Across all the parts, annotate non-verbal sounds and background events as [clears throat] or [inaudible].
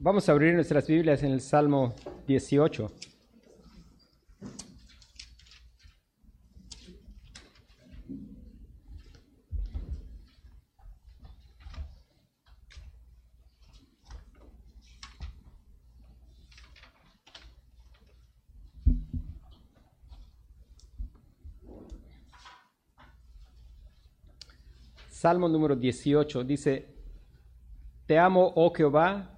Vamos a abrir nuestras Biblias en el Salmo 18. Salmo número 18 dice, Te amo, oh Jehová,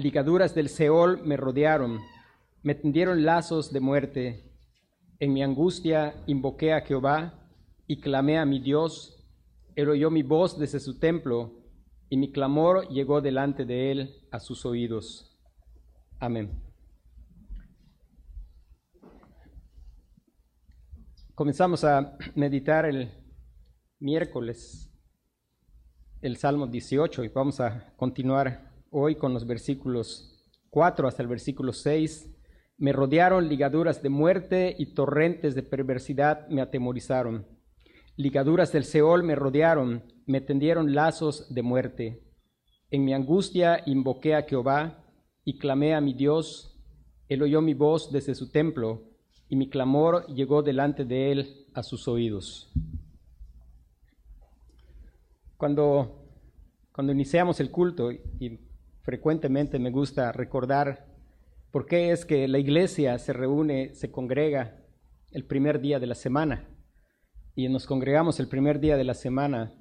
Ligaduras del Seol me rodearon, me tendieron lazos de muerte. En mi angustia invoqué a Jehová y clamé a mi Dios. Él oyó mi voz desde su templo y mi clamor llegó delante de él a sus oídos. Amén. Comenzamos a meditar el miércoles el Salmo 18 y vamos a continuar hoy con los versículos 4 hasta el versículo 6. Me rodearon ligaduras de muerte y torrentes de perversidad me atemorizaron. Ligaduras del Seol me rodearon, me tendieron lazos de muerte. En mi angustia invoqué a Jehová y clamé a mi Dios. Él oyó mi voz desde su templo y mi clamor llegó delante de él a sus oídos. Cuando, cuando iniciamos el culto, y frecuentemente me gusta recordar por qué es que la iglesia se reúne, se congrega el primer día de la semana. Y nos congregamos el primer día de la semana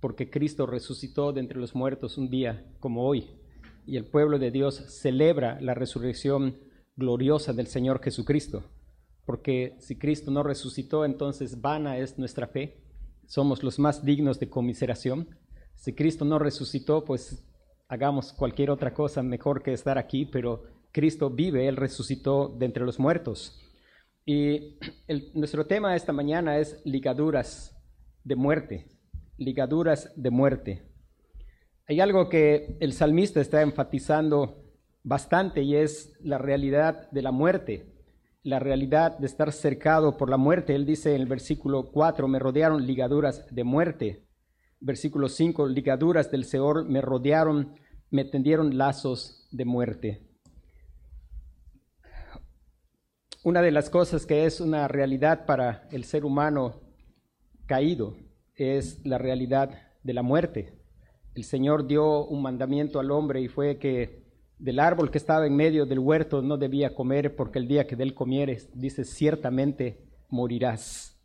porque Cristo resucitó de entre los muertos un día como hoy. Y el pueblo de Dios celebra la resurrección gloriosa del Señor Jesucristo. Porque si Cristo no resucitó, entonces vana es nuestra fe somos los más dignos de conmiseración. Si Cristo no resucitó, pues hagamos cualquier otra cosa mejor que estar aquí, pero Cristo vive, Él resucitó de entre los muertos. Y [clears throat] nuestro tema esta mañana es ligaduras de muerte, ligaduras de muerte. Hay algo que el salmista está enfatizando bastante y es la realidad de la muerte la realidad de estar cercado por la muerte. Él dice en el versículo 4, me rodearon ligaduras de muerte. Versículo 5, ligaduras del Seor me rodearon, me tendieron lazos de muerte. Una de las cosas que es una realidad para el ser humano caído es la realidad de la muerte. El Señor dio un mandamiento al hombre y fue que del árbol que estaba en medio del huerto no debía comer, porque el día que de él comieres, dice, ciertamente morirás.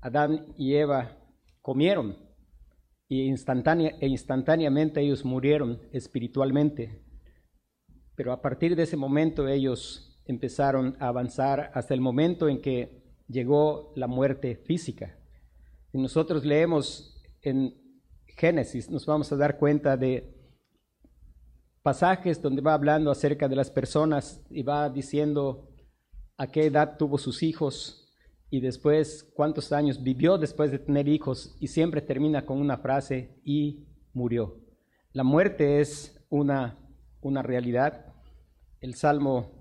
Adán y Eva comieron y e instantáneamente ellos murieron espiritualmente. Pero a partir de ese momento ellos empezaron a avanzar hasta el momento en que llegó la muerte física. Si nosotros leemos en Génesis, nos vamos a dar cuenta de pasajes donde va hablando acerca de las personas y va diciendo a qué edad tuvo sus hijos y después cuántos años vivió después de tener hijos y siempre termina con una frase y murió. La muerte es una, una realidad. El Salmo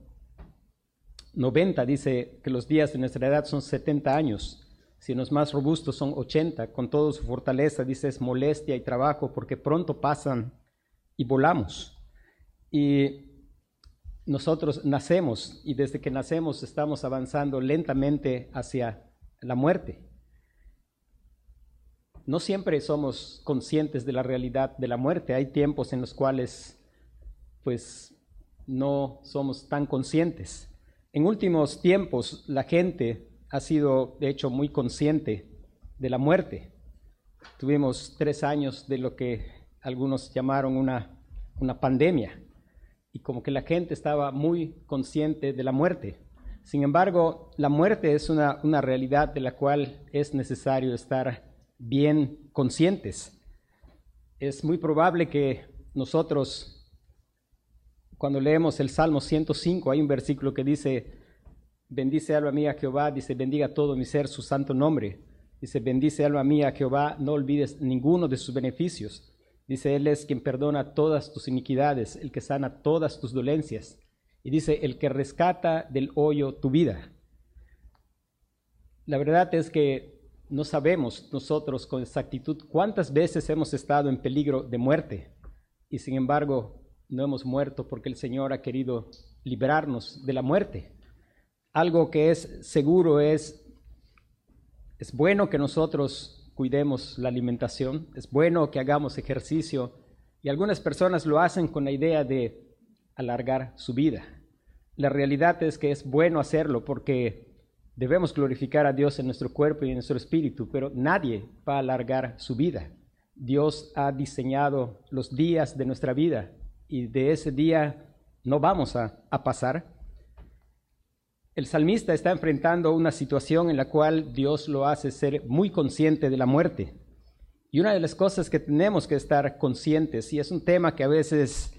90 dice que los días de nuestra edad son 70 años. Si los más robustos son 80, con toda su fortaleza, dice, es molestia y trabajo porque pronto pasan y volamos. Y nosotros nacemos y desde que nacemos estamos avanzando lentamente hacia la muerte. No siempre somos conscientes de la realidad de la muerte. Hay tiempos en los cuales pues no somos tan conscientes. En últimos tiempos la gente ha sido de hecho muy consciente de la muerte. Tuvimos tres años de lo que algunos llamaron una, una pandemia y como que la gente estaba muy consciente de la muerte. Sin embargo, la muerte es una, una realidad de la cual es necesario estar bien conscientes. Es muy probable que nosotros cuando leemos el Salmo 105, hay un versículo que dice, bendice alma mía Jehová, dice, bendiga todo mi ser su santo nombre. Dice, bendice alma mía Jehová, no olvides ninguno de sus beneficios. Dice, Él es quien perdona todas tus iniquidades, el que sana todas tus dolencias. Y dice, el que rescata del hoyo tu vida. La verdad es que no sabemos nosotros con exactitud cuántas veces hemos estado en peligro de muerte y sin embargo no hemos muerto porque el Señor ha querido librarnos de la muerte. Algo que es seguro es, es bueno que nosotros cuidemos la alimentación, es bueno que hagamos ejercicio y algunas personas lo hacen con la idea de alargar su vida. La realidad es que es bueno hacerlo porque debemos glorificar a Dios en nuestro cuerpo y en nuestro espíritu, pero nadie va a alargar su vida. Dios ha diseñado los días de nuestra vida y de ese día no vamos a, pasar. El salmista está enfrentando una situación en la cual Dios lo hace ser muy consciente de la muerte. Y una de las cosas que tenemos que estar conscientes, y es un tema que a veces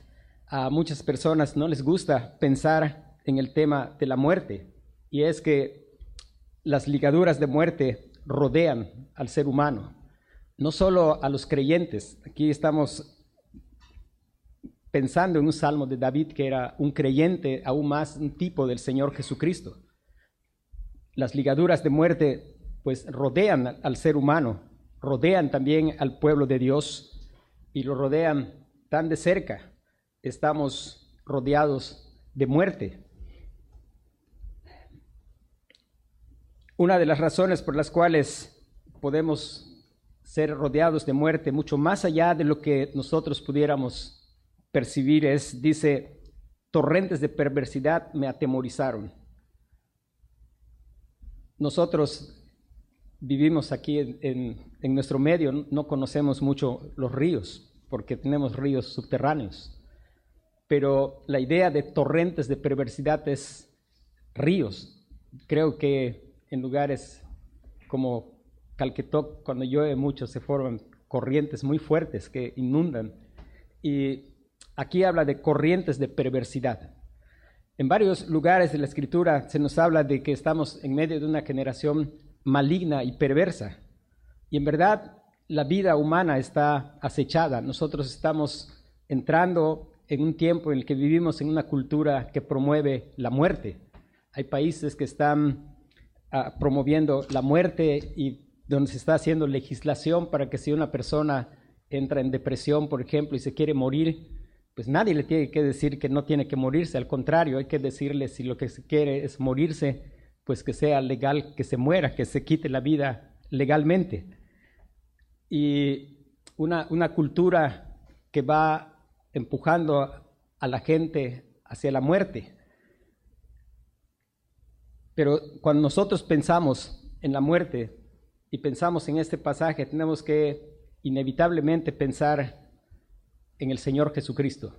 a muchas personas no les gusta pensar en el tema de la muerte, y es que las ligaduras de muerte rodean al ser humano, no solo a los creyentes. Aquí estamos pensando en un salmo de David que era un creyente, aún más un tipo del Señor Jesucristo. Las ligaduras de muerte pues rodean al ser humano, rodean también al pueblo de Dios y lo rodean tan de cerca. Estamos rodeados de muerte. Una de las razones por las cuales podemos ser rodeados de muerte mucho más allá de lo que nosotros pudiéramos percibir es, dice, torrentes de perversidad me atemorizaron. Nosotros vivimos aquí en, nuestro medio, no conocemos mucho los ríos, porque tenemos ríos subterráneos, pero la idea de torrentes de perversidad es ríos. Creo que en lugares como Calquetoc, cuando llueve mucho, se forman corrientes muy fuertes que inundan. Y Aquí habla de corrientes de perversidad. En varios lugares de la escritura se nos habla de que estamos en medio de una generación maligna y perversa. Y en verdad la vida humana está acechada. Nosotros estamos entrando en un tiempo en el que vivimos en una cultura que promueve la muerte. Hay países que están ah, promoviendo la muerte y donde se está haciendo legislación para que si una persona entra en depresión, por ejemplo, y se quiere morir, pues nadie le tiene que decir que no tiene que morirse, al contrario, hay que decirle si lo que se quiere es morirse, pues que sea legal, que se muera, que se quite la vida legalmente. Y una, una cultura que va empujando a la gente hacia la muerte. Pero cuando nosotros pensamos en la muerte y pensamos en este pasaje, tenemos que inevitablemente pensar en el Señor Jesucristo.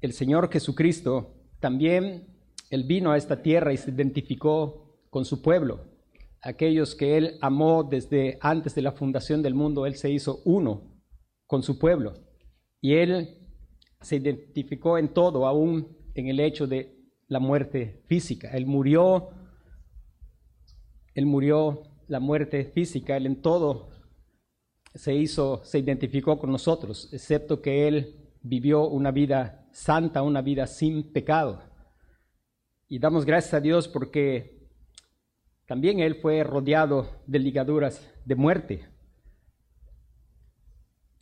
El Señor Jesucristo también, Él vino a esta tierra y se identificó con su pueblo. Aquellos que Él amó desde antes de la fundación del mundo, Él se hizo uno con su pueblo. Y Él se identificó en todo, aún en el hecho de la muerte física. Él murió, Él murió la muerte física, Él en todo se hizo, se identificó con nosotros, excepto que Él vivió una vida santa, una vida sin pecado. Y damos gracias a Dios porque también Él fue rodeado de ligaduras de muerte.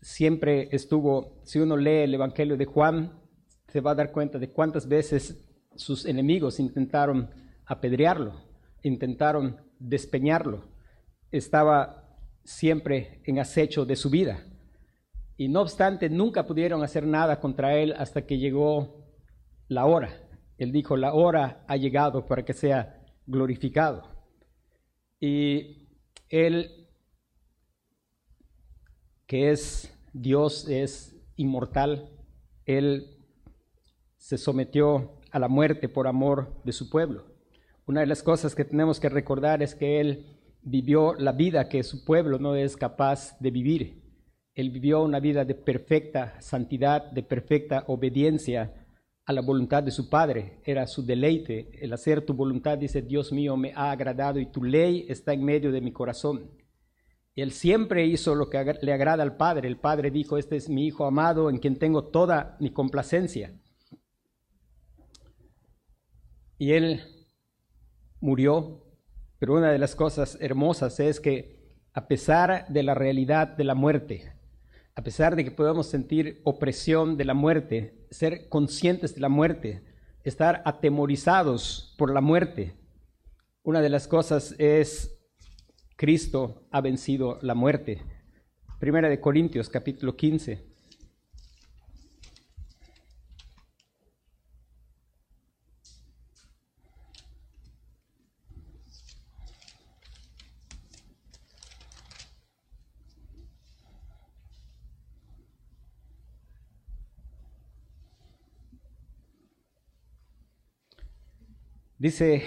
Siempre estuvo, si uno lee el Evangelio de Juan, se va a dar cuenta de cuántas veces sus enemigos intentaron apedrearlo, intentaron despeñarlo. Estaba siempre en acecho de su vida. Y no obstante, nunca pudieron hacer nada contra él hasta que llegó la hora. Él dijo, la hora ha llegado para que sea glorificado. Y él, que es Dios, es inmortal, él se sometió a la muerte por amor de su pueblo. Una de las cosas que tenemos que recordar es que él vivió la vida que su pueblo no es capaz de vivir. Él vivió una vida de perfecta santidad, de perfecta obediencia a la voluntad de su Padre, era su deleite. El hacer tu voluntad, dice, Dios mío, me ha agradado y tu ley está en medio de mi corazón. Él siempre hizo lo que le agrada al Padre. El Padre dijo, este es mi Hijo amado en quien tengo toda mi complacencia. Y Él murió, pero una de las cosas hermosas es que a pesar de la realidad de la muerte, a pesar de que podamos sentir opresión de la muerte, ser conscientes de la muerte, estar atemorizados por la muerte, una de las cosas es Cristo ha vencido la muerte. Primera de Corintios capítulo 15. Dice,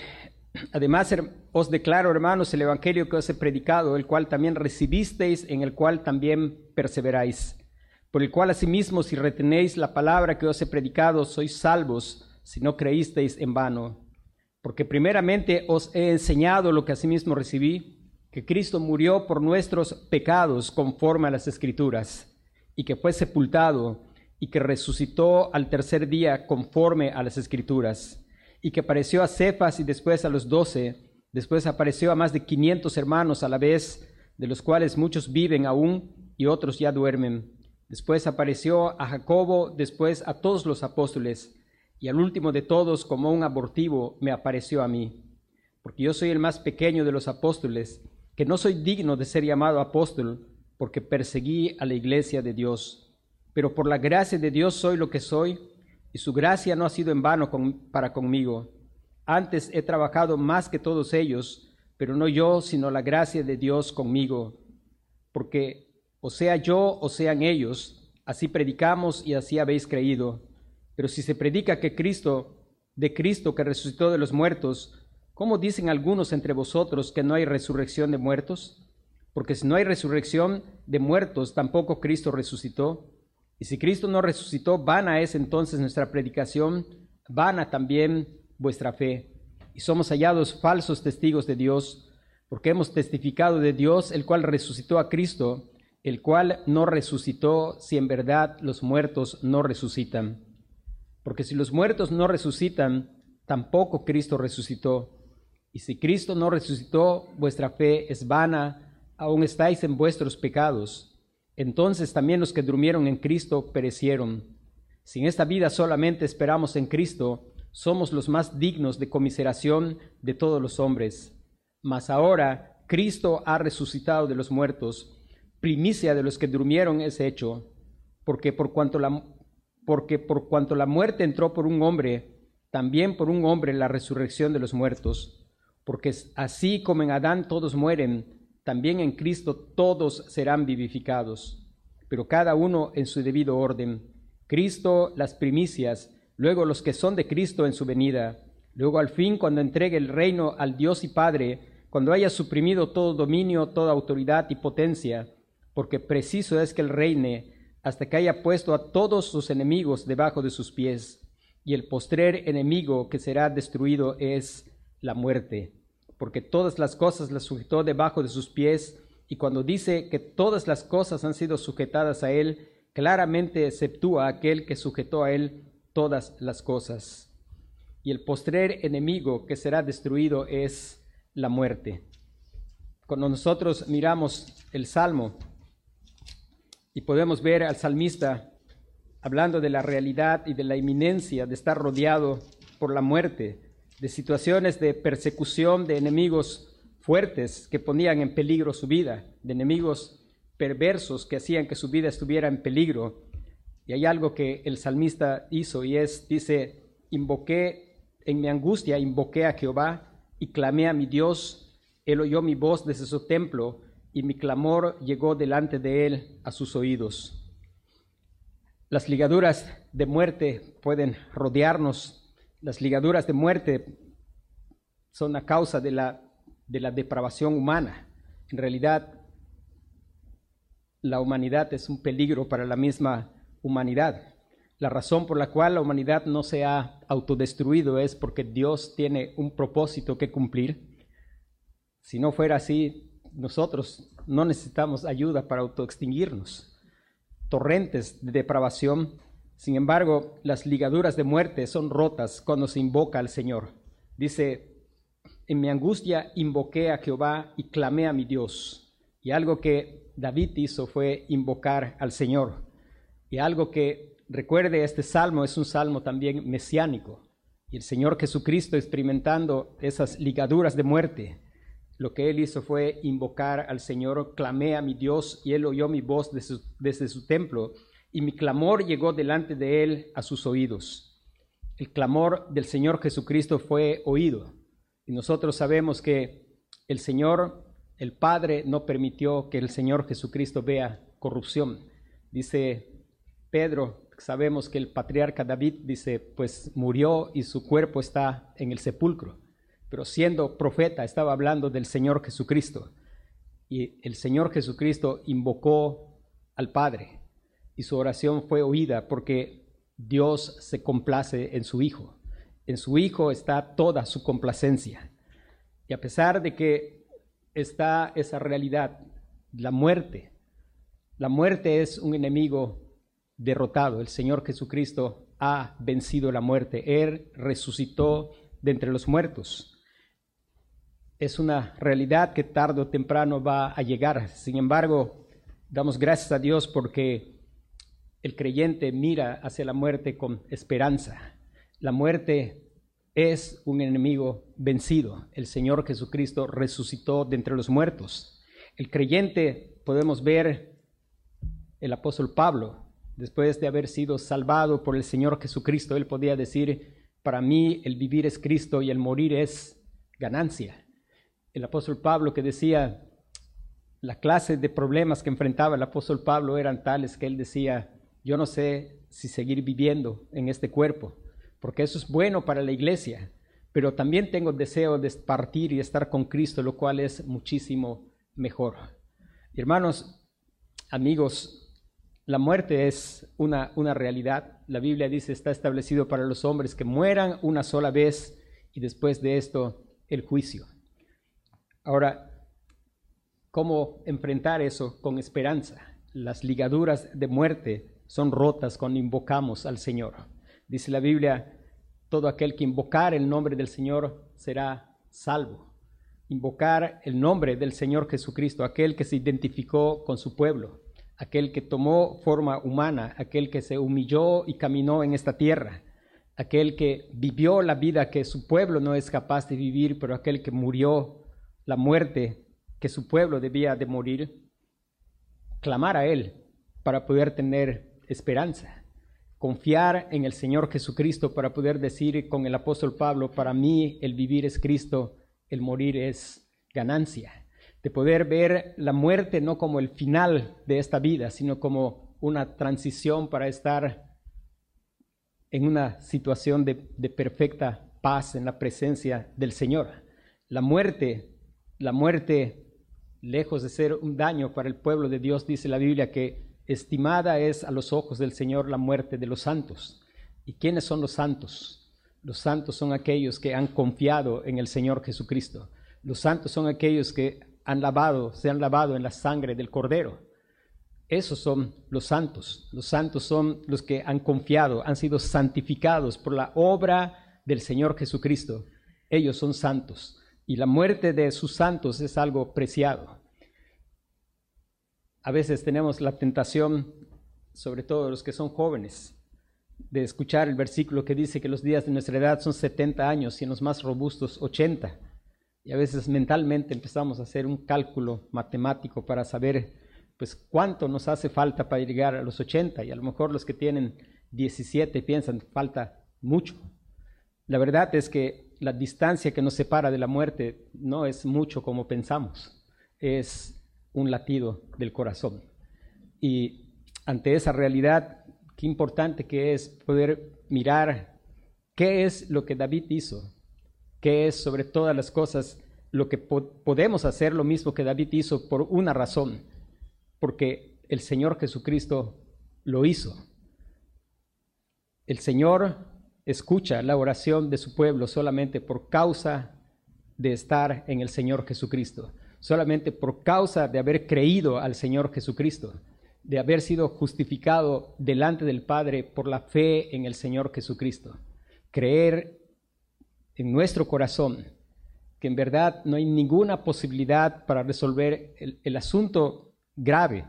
además os declaro, hermanos, el Evangelio que os he predicado, el cual también recibisteis, en el cual también perseveráis, por el cual asimismo si retenéis la palabra que os he predicado, sois salvos, si no creísteis en vano. Porque primeramente os he enseñado lo que asimismo recibí, que Cristo murió por nuestros pecados conforme a las Escrituras, y que fue sepultado, y que resucitó al tercer día conforme a las Escrituras y que apareció a Cefas y después a los doce, después apareció a más de quinientos hermanos a la vez, de los cuales muchos viven aún y otros ya duermen. Después apareció a Jacobo, después a todos los apóstoles, y al último de todos, como un abortivo, me apareció a mí. Porque yo soy el más pequeño de los apóstoles, que no soy digno de ser llamado apóstol, porque perseguí a la iglesia de Dios. Pero por la gracia de Dios soy lo que soy, y su gracia no ha sido en vano para conmigo. Antes he trabajado más que todos ellos, pero no yo, sino la gracia de Dios conmigo. Porque o sea yo o sean ellos, así predicamos y así habéis creído. Pero si se predica que Cristo, de Cristo que resucitó de los muertos, ¿cómo dicen algunos entre vosotros que no hay resurrección de muertos? Porque si no hay resurrección de muertos, tampoco Cristo resucitó. Y si Cristo no resucitó, vana es entonces nuestra predicación, vana también vuestra fe. Y somos hallados falsos testigos de Dios, porque hemos testificado de Dios, el cual resucitó a Cristo, el cual no resucitó si en verdad los muertos no resucitan. Porque si los muertos no resucitan, tampoco Cristo resucitó. Y si Cristo no resucitó, vuestra fe es vana, aún estáis en vuestros pecados. Entonces también los que durmieron en Cristo perecieron. Si en esta vida solamente esperamos en Cristo, somos los más dignos de comiseración de todos los hombres. Mas ahora Cristo ha resucitado de los muertos, primicia de los que durmieron es hecho, porque por cuanto la, la muerte entró por un hombre, también por un hombre la resurrección de los muertos, porque así como en Adán todos mueren, también en Cristo todos serán vivificados, pero cada uno en su debido orden. Cristo las primicias, luego los que son de Cristo en su venida, luego al fin cuando entregue el reino al Dios y Padre, cuando haya suprimido todo dominio, toda autoridad y potencia, porque preciso es que él reine hasta que haya puesto a todos sus enemigos debajo de sus pies, y el postrer enemigo que será destruido es la muerte porque todas las cosas las sujetó debajo de sus pies, y cuando dice que todas las cosas han sido sujetadas a él, claramente exceptúa aquel que sujetó a él todas las cosas. Y el postrer enemigo que será destruido es la muerte. Cuando nosotros miramos el Salmo y podemos ver al salmista hablando de la realidad y de la inminencia de estar rodeado por la muerte, de situaciones de persecución de enemigos fuertes que ponían en peligro su vida, de enemigos perversos que hacían que su vida estuviera en peligro. Y hay algo que el salmista hizo y es, dice, invoqué en mi angustia, invoqué a Jehová y clamé a mi Dios. Él oyó mi voz desde su templo y mi clamor llegó delante de él a sus oídos. Las ligaduras de muerte pueden rodearnos las ligaduras de muerte son a causa de la, de la depravación humana. En realidad, la humanidad es un peligro para la misma humanidad. La razón por la cual la humanidad no se ha autodestruido es porque Dios tiene un propósito que cumplir. Si no fuera así, nosotros no necesitamos ayuda para autoextinguirnos. Torrentes de depravación. Sin embargo, las ligaduras de muerte son rotas cuando se invoca al Señor. Dice, en mi angustia invoqué a Jehová y clamé a mi Dios. Y algo que David hizo fue invocar al Señor. Y algo que recuerde este salmo es un salmo también mesiánico. Y el Señor Jesucristo experimentando esas ligaduras de muerte, lo que él hizo fue invocar al Señor, clamé a mi Dios y él oyó mi voz desde su, desde su templo y mi clamor llegó delante de él a sus oídos. El clamor del Señor Jesucristo fue oído. Y nosotros sabemos que el Señor, el Padre, no permitió que el Señor Jesucristo vea corrupción. Dice Pedro, sabemos que el patriarca David dice, pues murió y su cuerpo está en el sepulcro pero siendo profeta estaba hablando del Señor Jesucristo. Y el Señor Jesucristo invocó al Padre y su oración fue oída porque Dios se complace en su Hijo. En su Hijo está toda su complacencia. Y a pesar de que está esa realidad, la muerte, la muerte es un enemigo derrotado. El Señor Jesucristo ha vencido la muerte. Él resucitó de entre los muertos es una realidad que tarde o temprano va a llegar. Sin embargo, damos gracias a Dios porque el creyente mira hacia la muerte con esperanza. La muerte es un enemigo vencido. El Señor Jesucristo resucitó de entre los muertos. El creyente, podemos ver el apóstol Pablo, después de haber sido salvado por el Señor Jesucristo, él podía decir, para mí el vivir es Cristo y el morir es ganancia el apóstol Pablo que decía, la clase de problemas que enfrentaba el apóstol Pablo eran tales que él decía, yo no sé si seguir viviendo en este cuerpo, porque eso es bueno para la iglesia, pero también tengo deseo de partir y estar con Cristo, lo cual es muchísimo mejor. Hermanos, amigos, la muerte es una, una realidad. La Biblia dice, está establecido para los hombres que mueran una sola vez y después de esto el juicio. Ahora, ¿cómo enfrentar eso con esperanza? Las ligaduras de muerte son rotas cuando invocamos al Señor. Dice la Biblia, todo aquel que invocar el nombre del Señor será salvo. Invocar el nombre del Señor Jesucristo, aquel que se identificó con su pueblo, aquel que tomó forma humana, aquel que se humilló y caminó en esta tierra, aquel que vivió la vida que su pueblo no es capaz de vivir, pero aquel que murió la muerte que su pueblo debía de morir, clamar a Él para poder tener esperanza, confiar en el Señor Jesucristo para poder decir con el apóstol Pablo, para mí el vivir es Cristo, el morir es ganancia, de poder ver la muerte no como el final de esta vida, sino como una transición para estar en una situación de, perfecta paz en la presencia del Señor. La muerte la muerte, lejos de ser un daño para el pueblo de Dios, dice la Biblia que estimada es a los ojos del Señor la muerte de los santos. ¿Y quiénes son los santos? Los santos son aquellos que han confiado en el Señor Jesucristo. Los santos son aquellos que han lavado, se han lavado en la sangre del Cordero. Esos son los santos. Los santos son los que han confiado, han sido santificados por la obra del Señor Jesucristo. Ellos son santos y la muerte de sus santos es algo preciado. A veces tenemos la tentación, sobre todo los que son jóvenes, de escuchar el versículo que dice que los días de nuestra edad son 70 años y en los más robustos 80. Y a veces mentalmente empezamos a hacer un cálculo matemático para saber pues cuánto nos hace falta para llegar a los 80 y a lo mejor los que tienen 17 piensan falta mucho. La verdad es que la distancia que nos separa de la muerte no es mucho como pensamos, es un latido del corazón. Y ante esa realidad, qué importante que es poder mirar qué es lo que David hizo, qué es sobre todas las cosas lo que podemos hacer lo mismo que David hizo por una razón, porque el Señor Jesucristo lo hizo. El Señor escucha la oración de su pueblo solamente por causa de estar en el Señor Jesucristo, solamente por causa de haber creído al Señor Jesucristo, de haber sido justificado delante del Padre por la fe en el Señor Jesucristo. Creer en nuestro corazón que en verdad no hay ninguna posibilidad para resolver el, asunto grave,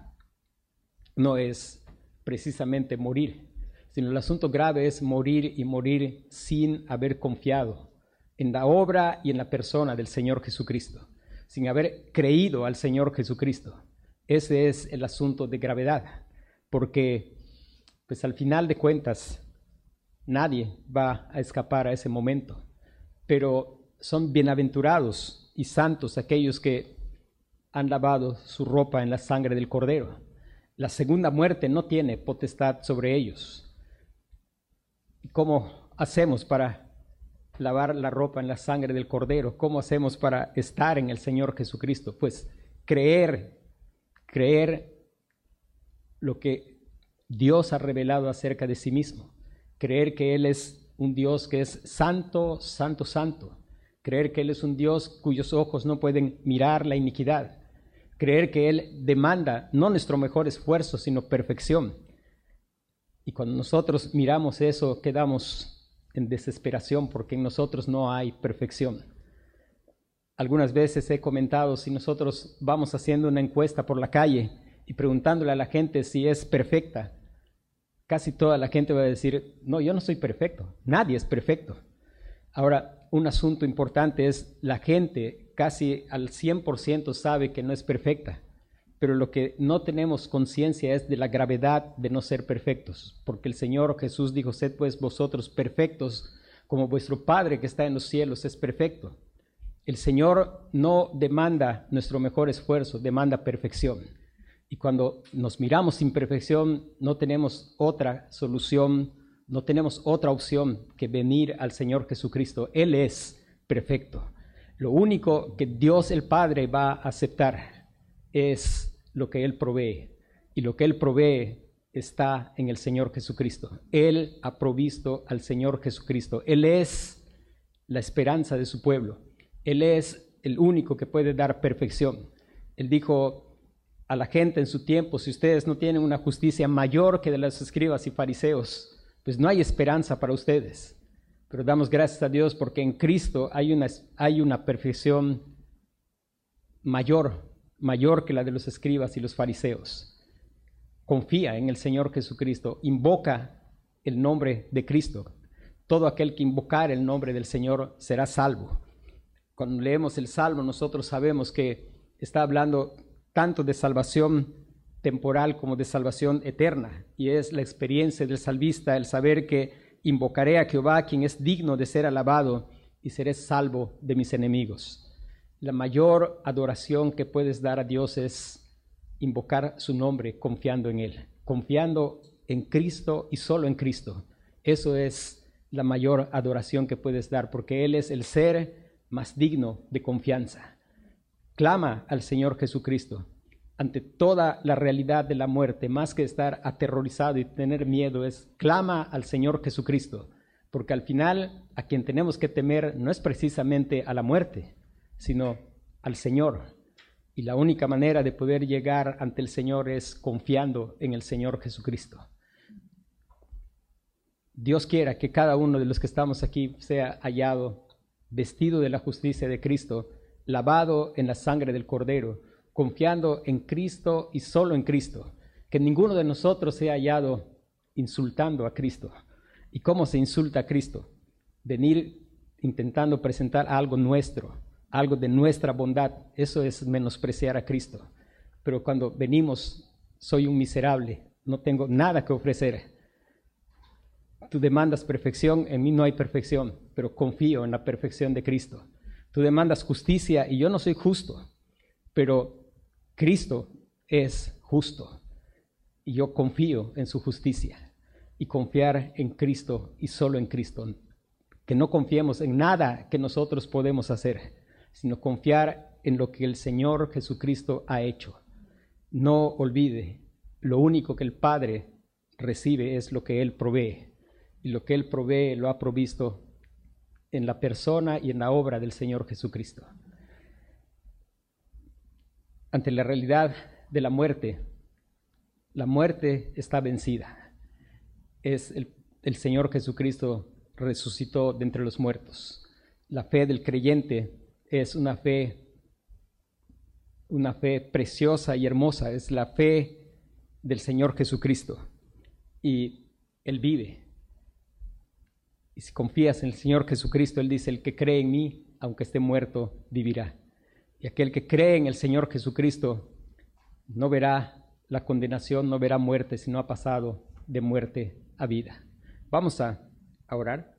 no es precisamente morir, sino el asunto grave es morir y morir sin haber confiado en la obra y en la persona del Señor Jesucristo, sin haber creído al Señor Jesucristo. Ese es el asunto de gravedad, porque pues al final de cuentas nadie va a escapar a ese momento, pero son bienaventurados y santos aquellos que han lavado su ropa en la sangre del cordero. La segunda muerte no tiene potestad sobre ellos. ¿Cómo hacemos para lavar la ropa en la sangre del Cordero? ¿Cómo hacemos para estar en el Señor Jesucristo? Pues creer, creer lo que Dios ha revelado acerca de sí mismo, creer que Él es un Dios que es santo, santo, santo, creer que Él es un Dios cuyos ojos no pueden mirar la iniquidad, creer que Él demanda no nuestro mejor esfuerzo, sino perfección. Y cuando nosotros miramos eso, quedamos en desesperación porque en nosotros no hay perfección. Algunas veces he comentado, si nosotros vamos haciendo una encuesta por la calle y preguntándole a la gente si es perfecta, casi toda la gente va a decir, no, yo no soy perfecto, nadie es perfecto. Ahora, un asunto importante es la gente casi al 100% sabe que no es perfecta pero lo que no tenemos conciencia es de la gravedad de no ser perfectos, porque el Señor Jesús dijo, sed pues vosotros perfectos, como vuestro Padre que está en los cielos es perfecto. El Señor no demanda nuestro mejor esfuerzo, demanda perfección. Y cuando nos miramos sin perfección, no tenemos otra solución, no tenemos otra opción que venir al Señor Jesucristo. Él es perfecto. Lo único que Dios el Padre va a aceptar es lo que Él provee. Y lo que Él provee está en el Señor Jesucristo. Él ha provisto al Señor Jesucristo. Él es la esperanza de su pueblo. Él es el único que puede dar perfección. Él dijo a la gente en su tiempo, si ustedes no tienen una justicia mayor que de los escribas y fariseos, pues no hay esperanza para ustedes. Pero damos gracias a Dios porque en Cristo hay una, hay una perfección mayor mayor que la de los escribas y los fariseos. Confía en el Señor Jesucristo, invoca el nombre de Cristo. Todo aquel que invocar el nombre del Señor será salvo. Cuando leemos el Salmo, nosotros sabemos que está hablando tanto de salvación temporal como de salvación eterna, y es la experiencia del salvista el saber que invocaré a Jehová, quien es digno de ser alabado, y seré salvo de mis enemigos la mayor adoración que puedes dar a Dios es invocar su nombre confiando en Él, confiando en Cristo y solo en Cristo. Eso es la mayor adoración que puedes dar, porque Él es el ser más digno de confianza. Clama al Señor Jesucristo ante toda la realidad de la muerte, más que estar aterrorizado y tener miedo, es clama al Señor Jesucristo, porque al final a quien tenemos que temer no es precisamente a la muerte, sino al Señor. Y la única manera de poder llegar ante el Señor es confiando en el Señor Jesucristo. Dios quiera que cada uno de los que estamos aquí sea hallado vestido de la justicia de Cristo, lavado en la sangre del Cordero, confiando en Cristo y solo en Cristo. Que ninguno de nosotros sea hallado insultando a Cristo. ¿Y cómo se insulta a Cristo? Venir intentando presentar algo nuestro, algo de nuestra bondad, eso es menospreciar a Cristo. Pero cuando venimos, soy un miserable, no tengo nada que ofrecer. Tú demandas perfección, en mí no hay perfección, pero confío en la perfección de Cristo. Tú demandas justicia y yo no soy justo, pero Cristo es justo y yo confío en su justicia y confiar en Cristo y solo en Cristo. Que no confiemos en nada que nosotros podemos hacer sino confiar en lo que el Señor Jesucristo ha hecho. No olvide, lo único que el Padre recibe es lo que Él provee. y lo que Él provee lo ha provisto en la persona y en la obra del Señor Jesucristo. Ante la realidad de la muerte, la muerte está vencida. Es el, el Señor Jesucristo resucitó de entre los muertos. La fe del creyente es una fe una fe preciosa y hermosa, es la fe del Señor Jesucristo. Y Él vive. Y si confías en el Señor Jesucristo, Él dice, el que cree en mí, aunque esté muerto, vivirá. Y aquel que cree en el Señor Jesucristo no verá la condenación, no verá muerte, sino ha pasado de muerte a vida. Vamos a orar.